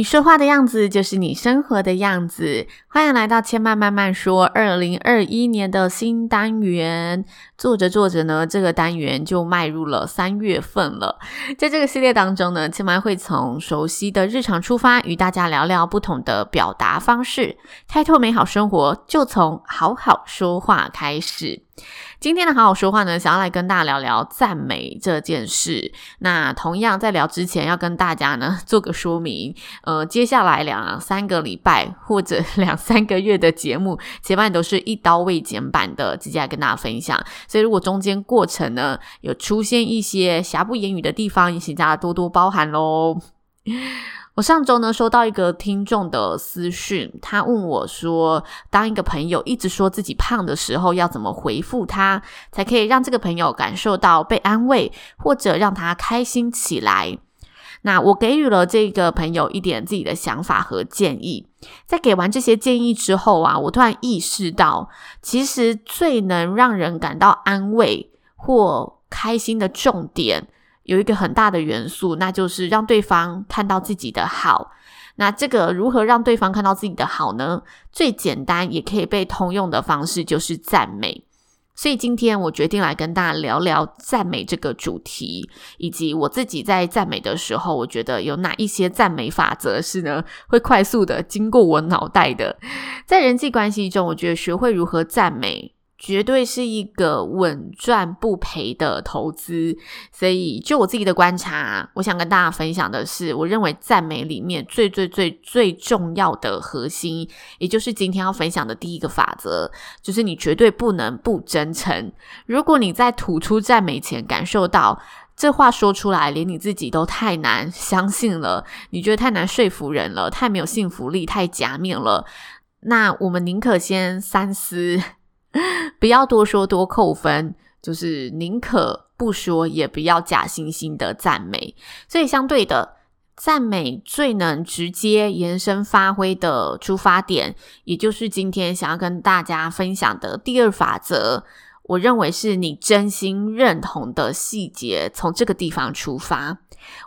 你说话的样子就是你生活的样子。欢迎来到千嫚慢慢说，二零二一年的新单元。做着做着呢，这个单元就迈入了三月份了。在这个系列当中呢，千嫚会从熟悉的日常出发，与大家聊聊不同的表达方式，开拓美好生活，就从好好说话开始。今天的好好说话呢，想要来跟大家聊聊赞美这件事。那同样在聊之前，要跟大家呢做个说明。呃，接下来两三个礼拜或者两三个月的节目，前半都是一刀未剪版的，直接来跟大家分享。所以如果中间过程呢有出现一些瑕不掩瑜的地方，也请大家多多包涵喽。我上周呢收到一个听众的私讯，他问我说：“当一个朋友一直说自己胖的时候，要怎么回复他，才可以让这个朋友感受到被安慰，或者让他开心起来？”那我给予了这个朋友一点自己的想法和建议。在给完这些建议之后啊，我突然意识到，其实最能让人感到安慰或开心的重点。有一个很大的元素，那就是让对方看到自己的好。那这个如何让对方看到自己的好呢？最简单也可以被通用的方式就是赞美。所以今天我决定来跟大家聊聊赞美这个主题，以及我自己在赞美的时候，我觉得有哪一些赞美法则是呢，会快速的经过我脑袋的。在人际关系中，我觉得学会如何赞美。绝对是一个稳赚不赔的投资，所以就我自己的观察，我想跟大家分享的是，我认为赞美里面最最最最重要的核心，也就是今天要分享的第一个法则，就是你绝对不能不真诚。如果你在吐出赞美前感受到这话说出来，连你自己都太难相信了，你觉得太难说服人了，太没有信服力，太假面了，那我们宁可先三思。不要多说多扣分，就是宁可不说，也不要假惺惺的赞美。所以，相对的，赞美最能直接延伸发挥的出发点，也就是今天想要跟大家分享的第二法则。我认为是你真心认同的细节，从这个地方出发，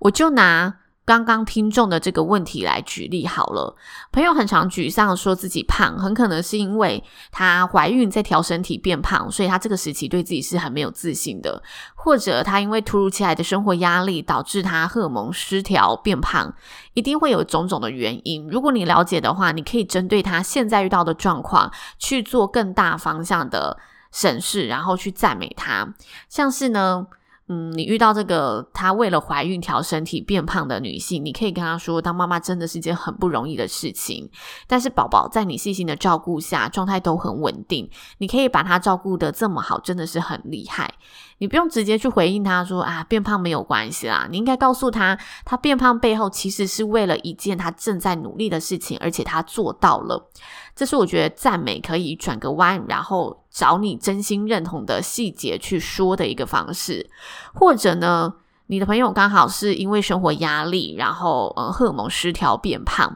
我就拿。刚刚听众的这个问题来举例好了，朋友很常沮丧，说自己胖，很可能是因为她怀孕在调身体变胖，所以她这个时期对自己是很没有自信的，或者她因为突如其来的生活压力导致她荷尔蒙失调变胖，一定会有种种的原因。如果你了解的话，你可以针对她现在遇到的状况去做更大方向的审视，然后去赞美她，像是呢。嗯，你遇到这个她为了怀孕调身体变胖的女性，你可以跟她说，当妈妈真的是一件很不容易的事情。但是宝宝在你细心的照顾下，状态都很稳定，你可以把她照顾得这么好，真的是很厉害。你不用直接去回应她说啊，变胖没有关系啦。你应该告诉她，她变胖背后其实是为了一件她正在努力的事情，而且她做到了。这是我觉得赞美可以转个弯，然后找你真心认同的细节去说的一个方式。或者呢，你的朋友刚好是因为生活压力，然后呃荷尔蒙失调变胖，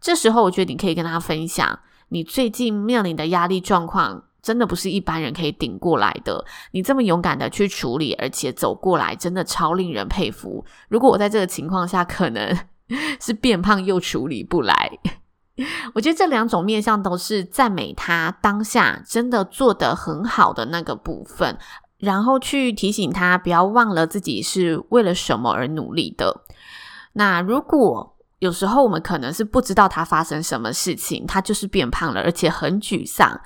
这时候我觉得你可以跟他分享，你最近面临的压力状况真的不是一般人可以顶过来的。你这么勇敢的去处理，而且走过来，真的超令人佩服。如果我在这个情况下，可能 是变胖又处理不来。我觉得这两种面向都是赞美他当下真的做得很好的那个部分，然后去提醒他不要忘了自己是为了什么而努力的。那如果有时候我们可能是不知道他发生什么事情，他就是变胖了，而且很沮丧。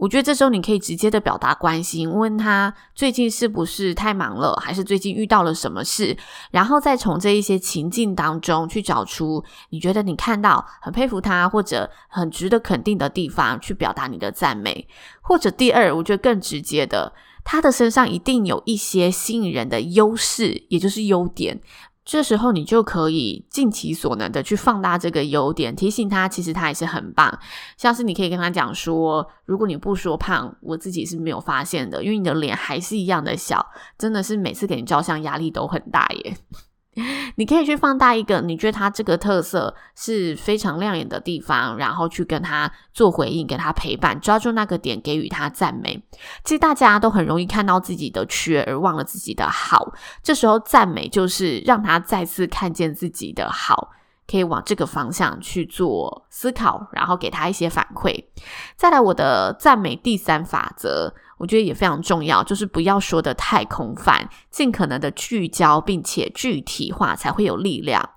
我觉得这时候你可以直接的表达关心，问他最近是不是太忙了，还是最近遇到了什么事，然后再从这一些情境当中去找出你觉得你看到很佩服他或者很值得肯定的地方，去表达你的赞美。或者第二，我觉得更直接的，他的身上一定有一些吸引人的优势，也就是优点。这时候你就可以尽其所能的去放大这个优点，提醒他其实他也是很棒。像是你可以跟他讲说，如果你不说胖，我自己是没有发现的，因为你的脸还是一样的小，真的是每次给你照相压力都很大耶。你可以去放大一个你觉得他这个特色是非常亮眼的地方，然后去跟他做回应，给他陪伴，抓住那个点，给予他赞美。其实大家都很容易看到自己的缺而忘了自己的好，这时候赞美就是让他再次看见自己的好。可以往这个方向去做思考，然后给他一些反馈。再来，我的赞美第三法则，我觉得也非常重要，就是不要说得太空泛，尽可能的聚焦，并且具体化，才会有力量。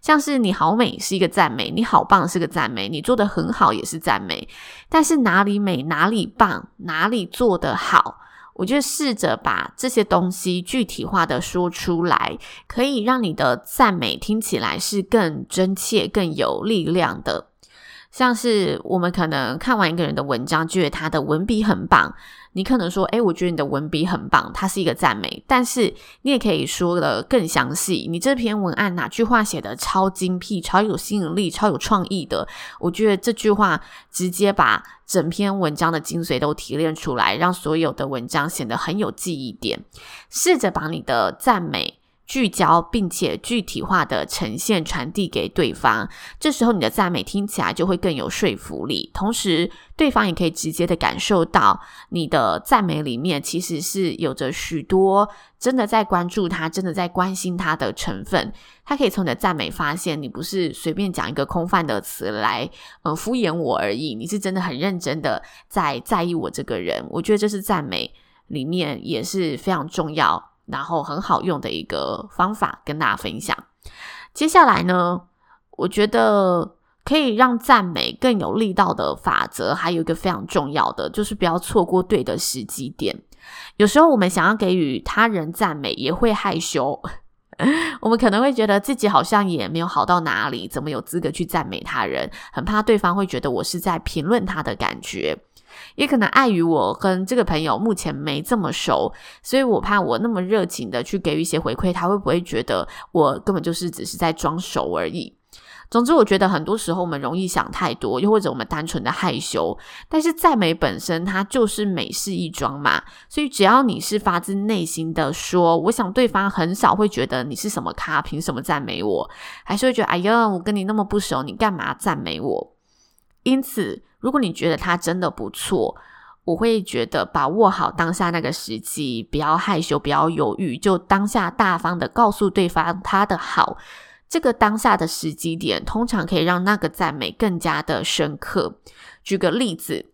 像是你好美是一个赞美，你好棒是个赞美，你做得很好也是赞美。但是哪里美，哪里棒，哪里做得好？我就试着把这些东西具体化的说出来，可以让你的赞美听起来是更真切、更有力量的。像是我们可能看完一个人的文章，觉得他的文笔很棒。你可能说：“诶，我觉得你的文笔很棒，它是一个赞美。”但是你也可以说的更详细。你这篇文案哪句话写的超精辟、超有吸引力、超有创意的？我觉得这句话直接把整篇文章的精髓都提炼出来，让所有的文章显得很有记忆点。试着把你的赞美。聚焦并且具体化的呈现传递给对方，这时候你的赞美听起来就会更有说服力，同时对方也可以直接的感受到你的赞美里面其实是有着许多真的在关注他、真的在关心他的成分。他可以从你的赞美发现你不是随便讲一个空泛的词来呃敷衍我而已，你是真的很认真的在在意我这个人。我觉得这是赞美里面也是非常重要。然后很好用的一个方法跟大家分享。接下来呢，我觉得可以让赞美更有力道的法则，还有一个非常重要的，就是不要错过对的时机点。有时候我们想要给予他人赞美，也会害羞，我们可能会觉得自己好像也没有好到哪里，怎么有资格去赞美他人？很怕对方会觉得我是在评论他的感觉。也可能碍于我跟这个朋友目前没这么熟，所以我怕我那么热情的去给予一些回馈，他会不会觉得我根本就是只是在装熟而已？总之，我觉得很多时候我们容易想太多，又或者我们单纯的害羞。但是赞美本身它就是美事一桩嘛，所以只要你是发自内心的说，我想对方很少会觉得你是什么咖，凭什么赞美我？还是会觉得哎呀，我跟你那么不熟，你干嘛赞美我？因此。如果你觉得他真的不错，我会觉得把握好当下那个时机，不要害羞，不要犹豫，就当下大方的告诉对方他的好。这个当下的时机点，通常可以让那个赞美更加的深刻。举个例子，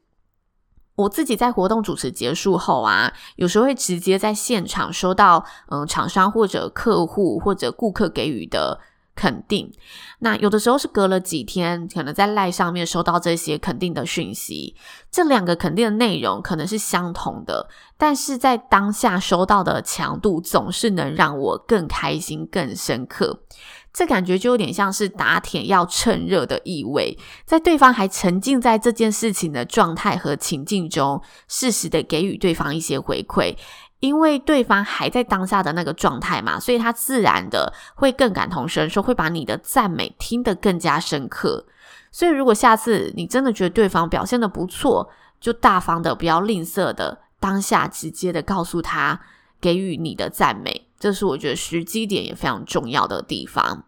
我自己在活动主持结束后啊，有时候会直接在现场收到，嗯，厂商或者客户或者顾客给予的。肯定，那有的时候是隔了几天，可能在赖上面收到这些肯定的讯息，这两个肯定的内容可能是相同的，但是在当下收到的强度总是能让我更开心、更深刻。这感觉就有点像是打铁要趁热的意味，在对方还沉浸在这件事情的状态和情境中，适时的给予对方一些回馈。因为对方还在当下的那个状态嘛，所以他自然的会更感同身受，会把你的赞美听得更加深刻。所以，如果下次你真的觉得对方表现得不错，就大方的不要吝啬的当下直接的告诉他，给予你的赞美，这是我觉得时机点也非常重要的地方。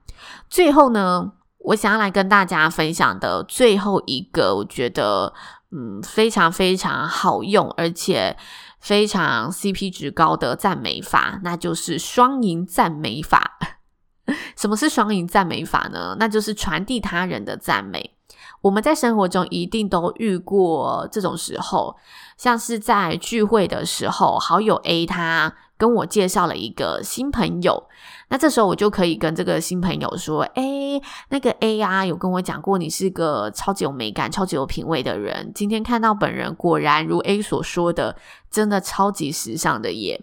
最后呢，我想要来跟大家分享的最后一个，我觉得嗯非常非常好用，而且。非常 CP 值高的赞美法，那就是双赢赞美法。什么是双赢赞美法呢？那就是传递他人的赞美。我们在生活中一定都遇过这种时候，像是在聚会的时候，好友 A 他跟我介绍了一个新朋友。那这时候我就可以跟这个新朋友说：“哎，那个 A 啊，有跟我讲过你是个超级有美感、超级有品味的人。今天看到本人，果然如 A 所说的，真的超级时尚的耶。”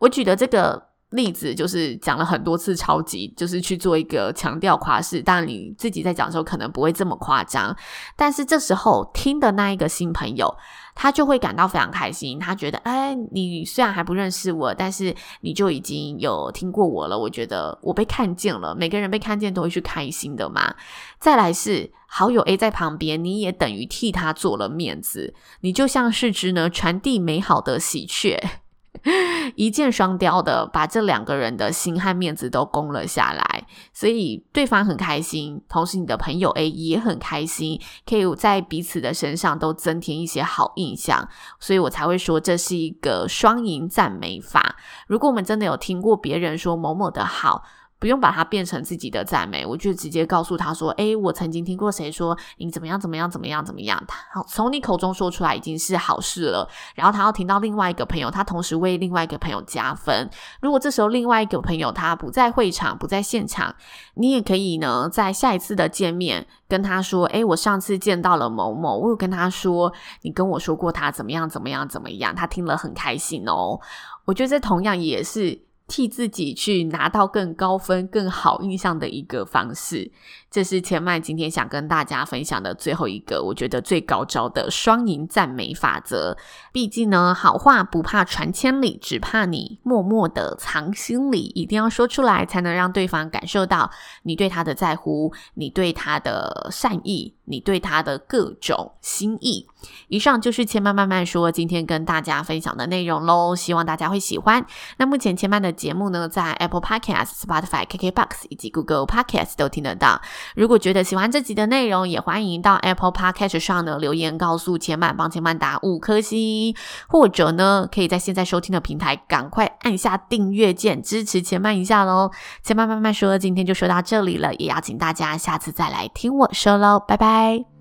我举的这个例子就是讲了很多次“超级”，就是去做一个强调夸饰。但你自己在讲的时候可能不会这么夸张，但是这时候听的那一个新朋友。他就会感到非常开心，他觉得，哎，你虽然还不认识我，但是你就已经有听过我了。我觉得我被看见了，每个人被看见都会去开心的嘛。再来是好友 A 在旁边，你也等于替他做了面子，你就像是只呢传递美好的喜鹊。一箭双雕的把这两个人的心和面子都攻了下来，所以对方很开心，同时你的朋友 A 也很开心，可以在彼此的身上都增添一些好印象，所以我才会说这是一个双赢赞美法。如果我们真的有听过别人说某某的好，不用把它变成自己的赞美，我就直接告诉他说：“诶，我曾经听过谁说你怎么样怎么样怎么样怎么样。”他好，从你口中说出来已经是好事了。然后他要听到另外一个朋友，他同时为另外一个朋友加分。如果这时候另外一个朋友他不在会场，不在现场，你也可以呢，在下一次的见面跟他说：“诶，我上次见到了某某，我有跟他说你跟我说过他怎么样怎么样怎么样，他听了很开心哦。”我觉得这同样也是。替自己去拿到更高分、更好印象的一个方式，这是千嫚今天想跟大家分享的最后一个，我觉得最高招的双赢赞美法则。毕竟呢，好话不怕传千里，只怕你默默的藏心里，一定要说出来，才能让对方感受到你对他的在乎，你对他的善意。你对他的各种心意。以上就是千嫚慢慢说今天跟大家分享的内容喽，希望大家会喜欢。那目前千嫚的节目呢，在 Apple Podcast、Spotify、KKBox 以及 Google Podcast 都听得到。如果觉得喜欢这集的内容，也欢迎到 Apple Podcast 上呢留言告诉千嫚，帮千嫚打五颗星，或者呢，可以在现在收听的平台赶快按下订阅键，支持千嫚一下喽。千嫚慢慢说今天就说到这里了，也邀请大家下次再来听我说喽，拜拜。